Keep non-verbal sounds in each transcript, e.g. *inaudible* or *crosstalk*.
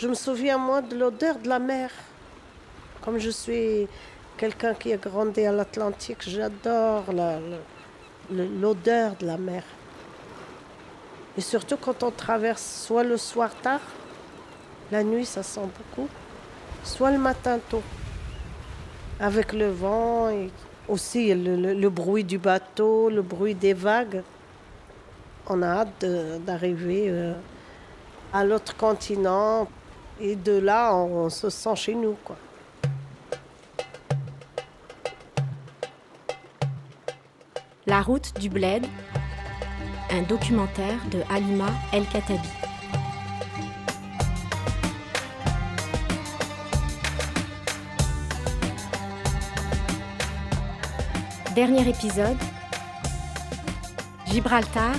Je me souviens, moi, de l'odeur de la mer. Comme je suis quelqu'un qui a grandi à l'Atlantique, j'adore l'odeur de la mer. Et surtout quand on traverse soit le soir tard, la nuit ça sent beaucoup, soit le matin tôt, avec le vent et aussi le, bruit du bateau, le bruit des vagues. On a hâte d'arriver euh, à l'autre continent et de là on, se sent chez nous. La route du Bled, un documentaire de Halima El Katabi. Dernier épisode Gibraltar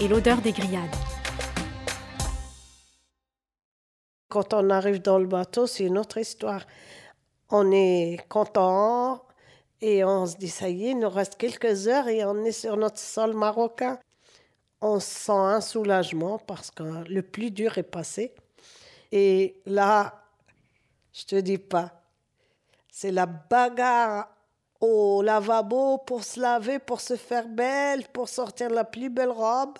et l'odeur des grillades. Quand on arrive dans le bateau, c'est une autre histoire. On est content et on se dit ça y est, il nous reste quelques heures et on est sur notre sol marocain on sent un soulagement parce que le plus dur est passé. Et là, je te dis pas, c'est la bagarre au lavabo pour se laver, pour se faire belle, pour sortir la plus belle robe.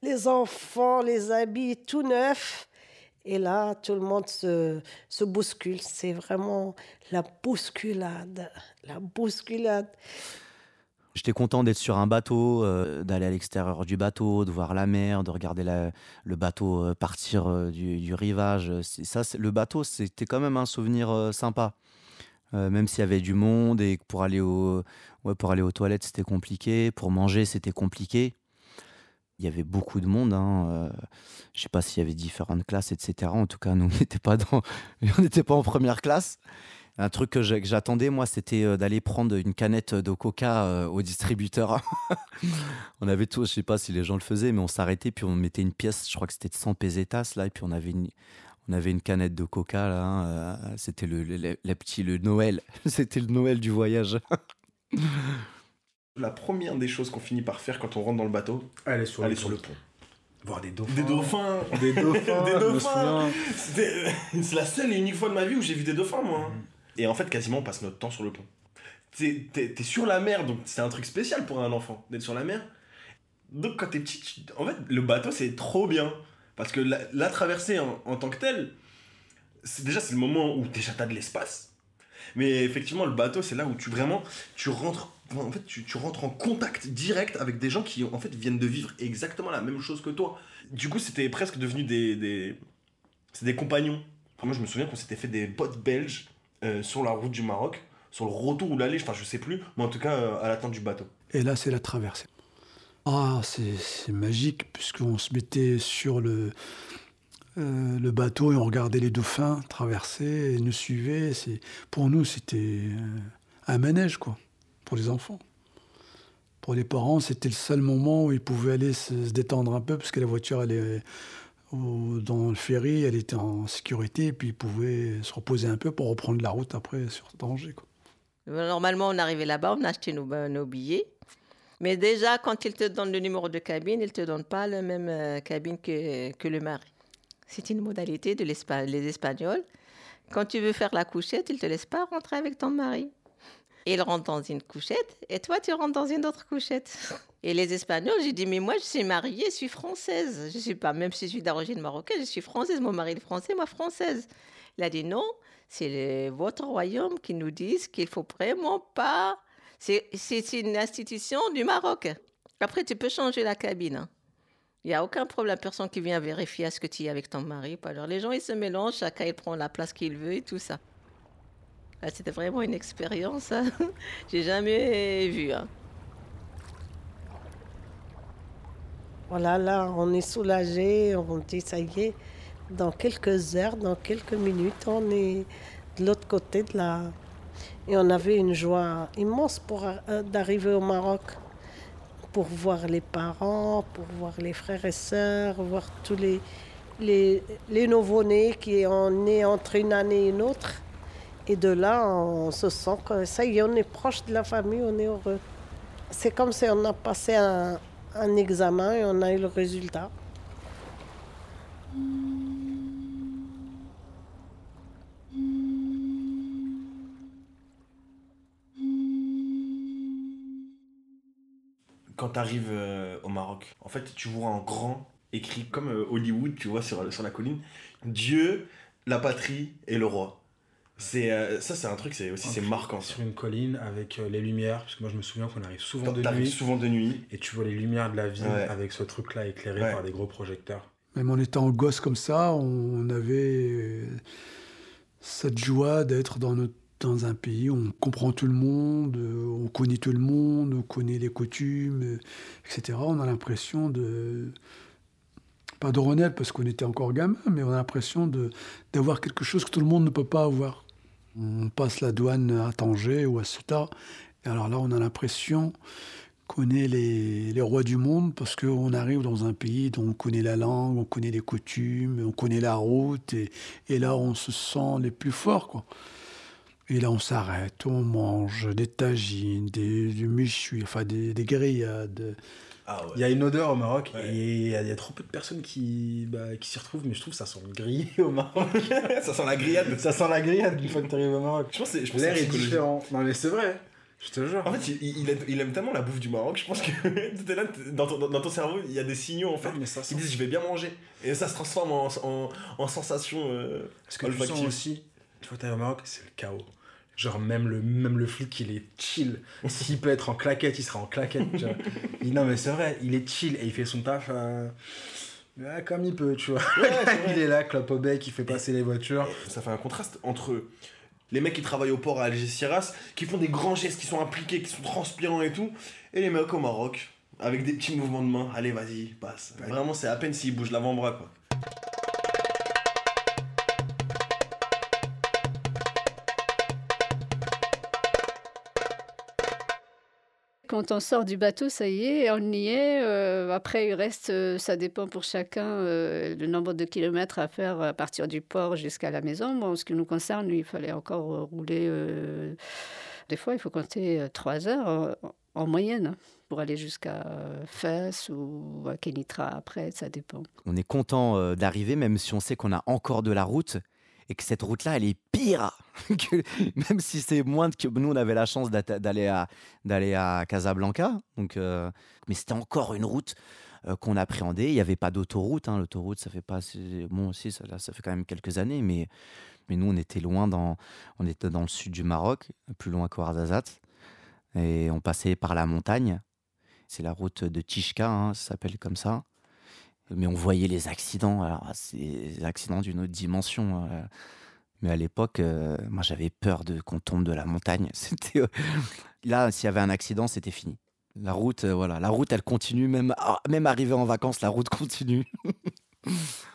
Les enfants, les habits tout neufs. Et là, tout le monde se, bouscule. C'est vraiment la bousculade. La bousculade. J'étais content d'être sur un bateau, euh, d'aller à l'extérieur du bateau, de voir la mer, de regarder le bateau euh, partir euh, du, rivage. Ça, le bateau, c'était quand même un souvenir sympa. même s'il y avait du monde et pour pour aller aux toilettes, c'était compliqué. Pour manger, c'était compliqué. Il y avait beaucoup de monde. Hein. je ne sais pas s'il y avait différentes classes, etc. En tout cas, nous, on n'était pas, dans... *laughs* pas en première classe. Un truc que j'attendais, moi, c'était euh, d'aller prendre une canette de coca euh, au distributeur. *laughs* on avait tout, je sais pas si les gens le faisaient, mais on s'arrêtait, puis on mettait une pièce, je crois que c'était de 100 pesetas, là, et puis on avait une, on avait une canette de coca, là. Hein, euh, c'était le, le, petit, le Noël. *laughs* c'était le Noël du voyage. La première des choses qu'on finit par faire quand on rentre dans le bateau, aller sur, aller sur le pont. Voir des dauphins. Des dauphins. Des *laughs* dauphins. des dauphins. C'est la seule et unique fois de ma vie où j'ai vu des dauphins, moi. Hein. Mm. Et en fait, quasiment, on passe notre temps sur le pont. T'es es, sur la mer, donc c'est un truc spécial pour un enfant d'être sur la mer. Donc quand t'es petit, en fait, le bateau c'est trop bien. Parce que la, traversée en, tant que telle, déjà c'est le moment où déjà t'as de l'espace. Mais effectivement, le bateau c'est là où tu vraiment, tu rentres, en fait, tu, tu, rentres en contact direct avec des gens qui en fait viennent de vivre exactement la même chose que toi. Du coup, c'était presque devenu des, des, des compagnons. moi, je me souviens qu'on s'était fait des potes belges euh, sur la route du Maroc, sur le retour ou l'aller, enfin je sais plus, mais en tout cas euh, à l'attente du bateau. Et là c'est la traversée. Ah c'est magique puisqu'on se mettait sur le, euh, le bateau et on regardait les dauphins traverser et nous suivaient. Pour nous c'était un manège quoi, pour les enfants. Pour les parents, c'était le seul moment où ils pouvaient aller se, détendre un peu parce que la voiture elle est dans le ferry, elle était en sécurité, et puis ils pouvaient se reposer un peu pour reprendre la route après sur danger. Normalement, on arrivait là-bas, on achetait nos, nos, billets. Mais déjà, quand ils te donnent le numéro de cabine, ils ne te donnent pas la même euh, cabine que, que le mari. C'est une modalité de les Espagnols. Quand tu veux faire la couchette, ils ne te laissent pas rentrer avec ton mari. Il rentre dans une couchette et toi, tu rentres dans une autre couchette. *laughs* Et les Espagnols, j'ai dit, mais moi, je suis mariée, je suis française. Je suis pas, même si je suis d'origine marocaine, je suis française. Mon mari est français, moi, française. Il a dit, non, c'est votre royaume qui nous dit qu'il faut vraiment pas. C'est une institution du Maroc. Après, tu peux changer la cabine. Il n'y a aucun problème, personne qui vient vérifier ce que tu es avec ton mari. Alors, les gens, ils se mélangent, chacun il prend la place qu'il veut et tout ça. Ah, c'était vraiment une expérience. Hein. *laughs* J'ai jamais vu. Hein. Voilà, là, on est soulagé, on dit ça y est, dans quelques heures, dans quelques minutes, on est de l'autre côté de la. Et on avait une joie immense pour euh, d'arriver au Maroc, pour voir les parents, pour voir les frères et sœurs, voir tous les, les, les nouveau-nés qui sont nés entre une année et une autre. Et de là, on se sent que ça est, on est proche de la famille, on est heureux. C'est comme si on a passé un, un examen et on a eu le résultat. Quand tu arrives au Maroc, en fait, tu vois en grand écrit comme euh, Hollywood, tu vois, sur, sur la colline, Dieu, la patrie et le roi. C'est euh, ça c'est un truc c'est aussi c'est marquant sur une colline avec euh, les lumières parce que moi je me souviens qu'on arrive souvent de nuit. souvent de nuit. Et tu vois les lumières de la ville avec ce truc là éclairé par des gros projecteurs. Même en étant gosse comme ça on avait cette joie d'être dans notre dans un pays où on comprend tout le monde, on connaît tout le monde, on connaît les coutumes, etc. On a l'impression de, pas de renaître parce qu'on était encore gamin, mais on a l'impression d'avoir quelque chose que tout le monde ne peut pas avoir. On passe la douane à Tanger ou à Ceuta, et alors là, on a l'impression qu'on est les, les, rois du monde parce qu'on arrive dans un pays dont on connaît la langue, on connaît les coutumes, on connaît la route, et, et là, on se sent les plus forts. Quoi. Et là, on s'arrête, on mange des tagines, des, du enfin des, des grillades. Ah il y a une odeur au Maroc et il y, a trop peu de personnes qui, bah, qui s'y retrouvent, mais je trouve que ça sent le grillé au Maroc. *laughs* ça sent la grillade. Ça sent la grillade une fois que tu arrives au Maroc. Je pense que l'air est différent. Non mais c'est vrai. Je te jure. En fait, il, il, aime, tellement la bouffe du Maroc, je pense que *laughs* là, dans ton, dans ton cerveau, il y a des signaux en fait mais ça qui disent je vais bien manger. Et ça se transforme en, en, en sensation. Euh, Parce que tu sens aussi, tu vois, t'es au Maroc, c'est le chaos. Genre, même le, même le flic, il est chill. *laughs* S'il peut être en claquette, il sera en claquette. non, mais c'est vrai, il est chill et il fait son taf euh, comme il peut, tu vois. *laughs* il est là, clope au bec, il fait passer les voitures. Ça fait un contraste entre les mecs qui travaillent au port à Algeciras, qui font des grands gestes, qui sont impliqués, qui sont transpirants et tout, et les mecs au Maroc, avec des petits mouvements de main. Allez, vas-y, passe. Vraiment, c'est à peine s'ils bougent l'avant-bras, quoi. Quand on sort du bateau, ça y est, on y est. Euh, après, il reste, euh, ça dépend pour chacun, euh, le nombre de kilomètres à faire à partir du port jusqu'à la maison. En ce qui nous concerne, il fallait encore rouler. des fois, il faut compter trois heures en, moyenne pour aller jusqu'à Fès ou à Kenitra après, ça dépend. On est content d'arriver, même si on sait qu'on a encore de la route et que cette route-là, elle est pire *laughs* même si c'est moins que nous, on avait la chance d'aller à, d'aller à Casablanca. Donc, euh, mais c'était encore une route euh, qu'on appréhendait. Il n'y avait pas d'autoroute. Hein. L'autoroute, ça fait pas. Bon, aussi, ça fait quand même quelques années, mais, mais nous, on était loin dans, on était dans le sud du Maroc, plus loin qu'Ouarzazate. Et on passait par la montagne. C'est la route de Tishka, hein, ça s'appelle comme ça mais on voyait les accidents. Alors, c'est des accidents d'une autre dimension. Euh. mais à l'époque, euh, moi, j'avais peur qu'on tombe de la montagne. *laughs* Euh, là, s'il y avait un accident, c'était fini. La route, voilà, la route, elle continue même, ah, même arrivé en vacances, la route continue. *laughs*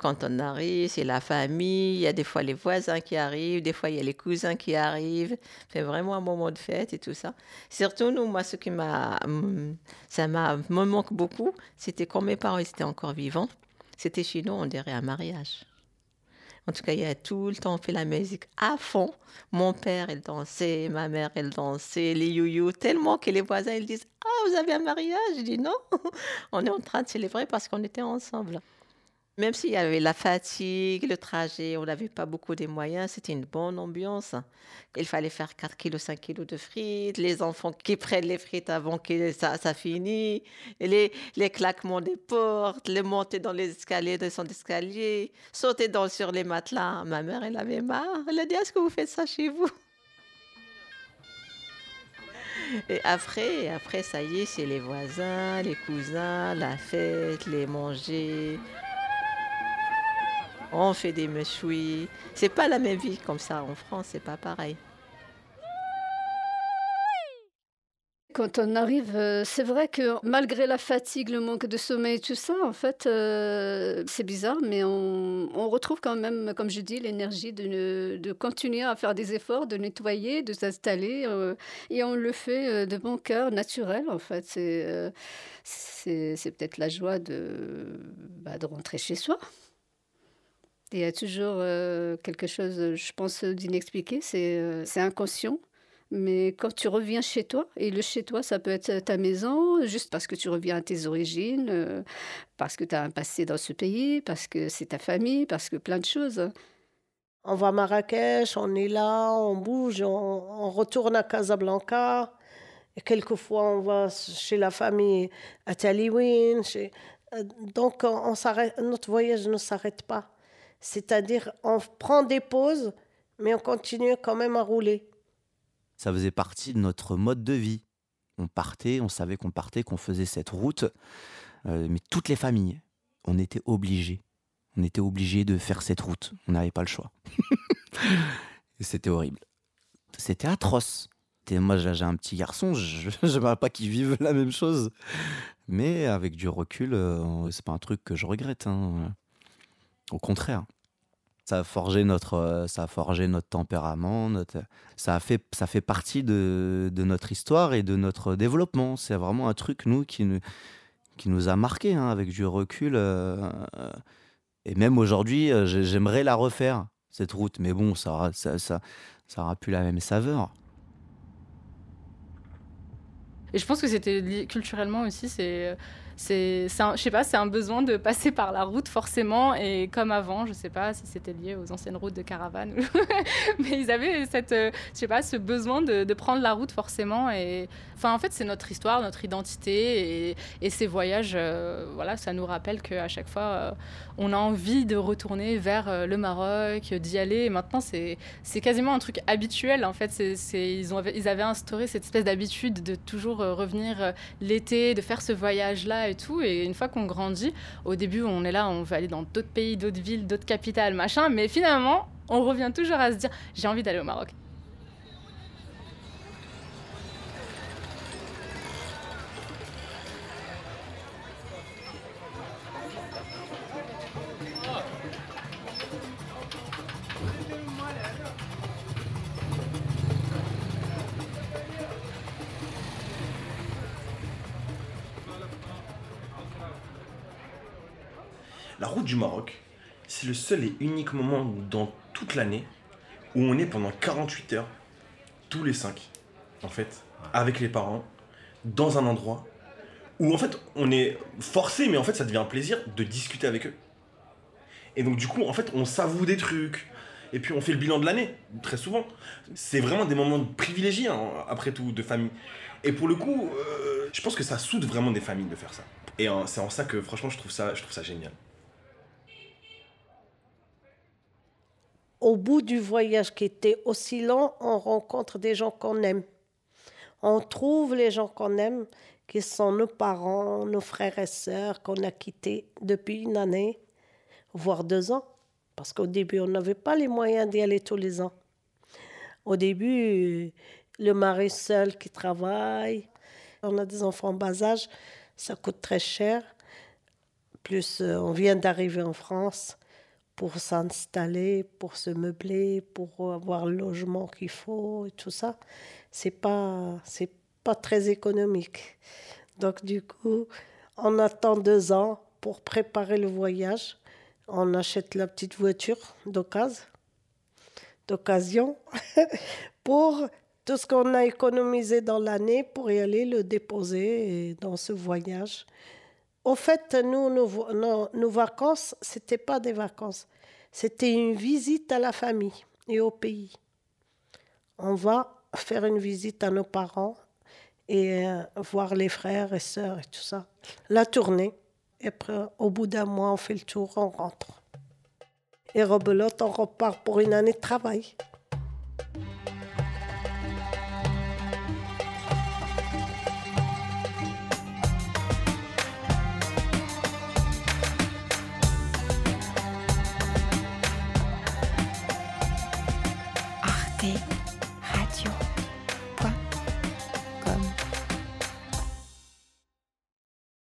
Quand on arrive, c'est la famille, il y a des fois les voisins qui arrivent, des fois il y a les cousins qui arrivent. C'est vraiment un moment de fête et tout ça. Surtout, nous, moi, ce qui m'a. Ça m'a, me manque beaucoup, c'était quand mes parents étaient encore vivants. C'était chez nous, on dirait un mariage. En tout cas, il y a tout le temps, on fait la musique à fond. Mon père, il dansait, ma mère, elle dansait, les youyou, tellement que les voisins, ils disent Ah, vous avez un mariage Je dis Non, *laughs* on est en train de célébrer parce qu'on était ensemble. Même s'il y avait la fatigue, le trajet, on n'avait pas beaucoup de moyens, c'était une bonne ambiance. Il fallait faire 4 kg, 5 kg de frites, les enfants qui prennent les frites avant que ça, finisse, les, les claquements des portes, les montées dans les escaliers, descendre d'escalier, sauter dans, sur les matelas. Ma mère, elle avait marre. Elle a dit, est-ce que vous faites ça chez vous? Et après, après, ça y est, c'est les voisins, les cousins, la fête, les manger, on fait des mechouis. C'est pas la même vie comme ça en France, c'est pas pareil. Quand on arrive, euh, c'est vrai que malgré la fatigue, le manque de sommeil, tout ça, en fait, euh, c'est bizarre, mais on, retrouve quand même, comme je dis, l'énergie de, de, continuer à faire des efforts, de nettoyer, de s'installer, euh, et on le fait de bon cœur, naturel, en fait. C'est, c'est, peut-être la joie de, bah, de rentrer chez soi. Il y a toujours euh, quelque chose, je pense, d'inexpliqué, euh, c'est inconscient. Mais quand tu reviens chez toi, et le chez toi, ça peut être ta maison, juste parce que tu reviens à tes origines, euh, parce que tu as un passé dans ce pays, parce que c'est ta famille, parce que plein de choses. On va à Marrakech, on est là, on bouge, on, retourne à Casablanca. Et quelquefois, on va chez la famille à Taliwin. Euh, donc, notre voyage ne s'arrête pas. C'est-à-dire, on prend des pauses, mais on continue quand même à rouler. Ça faisait partie de notre mode de vie. On partait, on savait qu'on partait, qu'on faisait cette route. Euh, mais toutes les familles, on était obligés. On était obligés de faire cette route. On n'avait pas le choix. *laughs* c'était horrible. C'était atroce. moi, j'ai un petit garçon, je n'aimerais pas qu'il vive la même chose. Mais avec du recul, euh, c'est pas un truc que je regrette. Hein. Au contraire. Ça a forgé notre, euh, ça a notre tempérament, notre, ça, fait, ça fait partie de, de notre histoire et de notre développement. C'est vraiment un truc, nous, qui nous, qui nous a marqué hein, avec du recul. Euh, et même aujourd'hui, j'aimerais la refaire, cette route. Mais bon, ça, ça, ça, ça aura plus la même saveur. Et je pense que c'était culturellement aussi, c'est c'est, je sais pas, c'est un besoin de passer par la route forcément. Et comme avant, je sais pas si c'était lié aux anciennes routes de caravane, *laughs* mais ils avaient cette, euh, je sais pas, ce besoin de, prendre la route forcément. Et enfin, en fait, c'est notre histoire, notre identité et, ces voyages, euh, voilà, ça nous rappelle qu'à chaque fois, euh, on a envie de retourner vers le Maroc, d'y aller. Et maintenant, c'est, c'est quasiment un truc habituel. En fait, ils, ont, ils avaient instauré cette espèce d'habitude de toujours revenir l'été, de faire ce voyage-là et tout. Et une fois qu'on grandit, au début, on est là, on veut aller dans d'autres pays, d'autres villes, d'autres capitales, machin. Mais finalement, on revient toujours à se dire, j'ai envie d'aller au Maroc. La route du Maroc, c'est le seul et unique moment dans toute l'année où on est pendant 48 heures, tous les 5, en fait, avec les parents, dans un endroit où en fait on est forcé, mais en fait ça devient un plaisir de discuter avec eux. Et donc du coup, en fait, on s'avoue des trucs. Et puis on fait le bilan de l'année, très souvent. C'est vraiment des moments privilégiés, hein, après tout, de famille. Et pour le coup, euh, je pense que ça soude vraiment des familles de faire ça. Et euh, c'est en ça que franchement, je trouve ça, je trouve ça génial. Au bout du voyage qui était aussi long, on rencontre des gens qu'on aime. On trouve les gens qu'on aime, qui sont nos parents, nos frères et sœurs qu'on a quittés depuis une année, voire deux ans. Parce qu'au début, on n'avait pas les moyens d'y aller tous les ans. Au début, le mari seul qui travaille, on a des enfants en bas âge, ça coûte très cher. Plus, euh, on vient d'arriver en France pour s'installer, pour se meubler, pour avoir le logement qu'il faut et tout ça, c'est pas c'est pas très économique. Donc du coup, on attend deux ans pour préparer le voyage. On achète la petite voiture d'occasion, d'occasion *laughs* pour tout ce qu'on a économisé dans l'année pour y aller le déposer dans ce voyage. Au fait, nous, nos, nos, vacances, ce n'était pas des vacances. C'était une visite à la famille et au pays. On va faire une visite à nos parents et euh, voir les frères et sœurs et tout ça. La tournée. Et après, au bout d'un mois, on fait le tour, on rentre. Et rebelote, on repart pour une année de travail.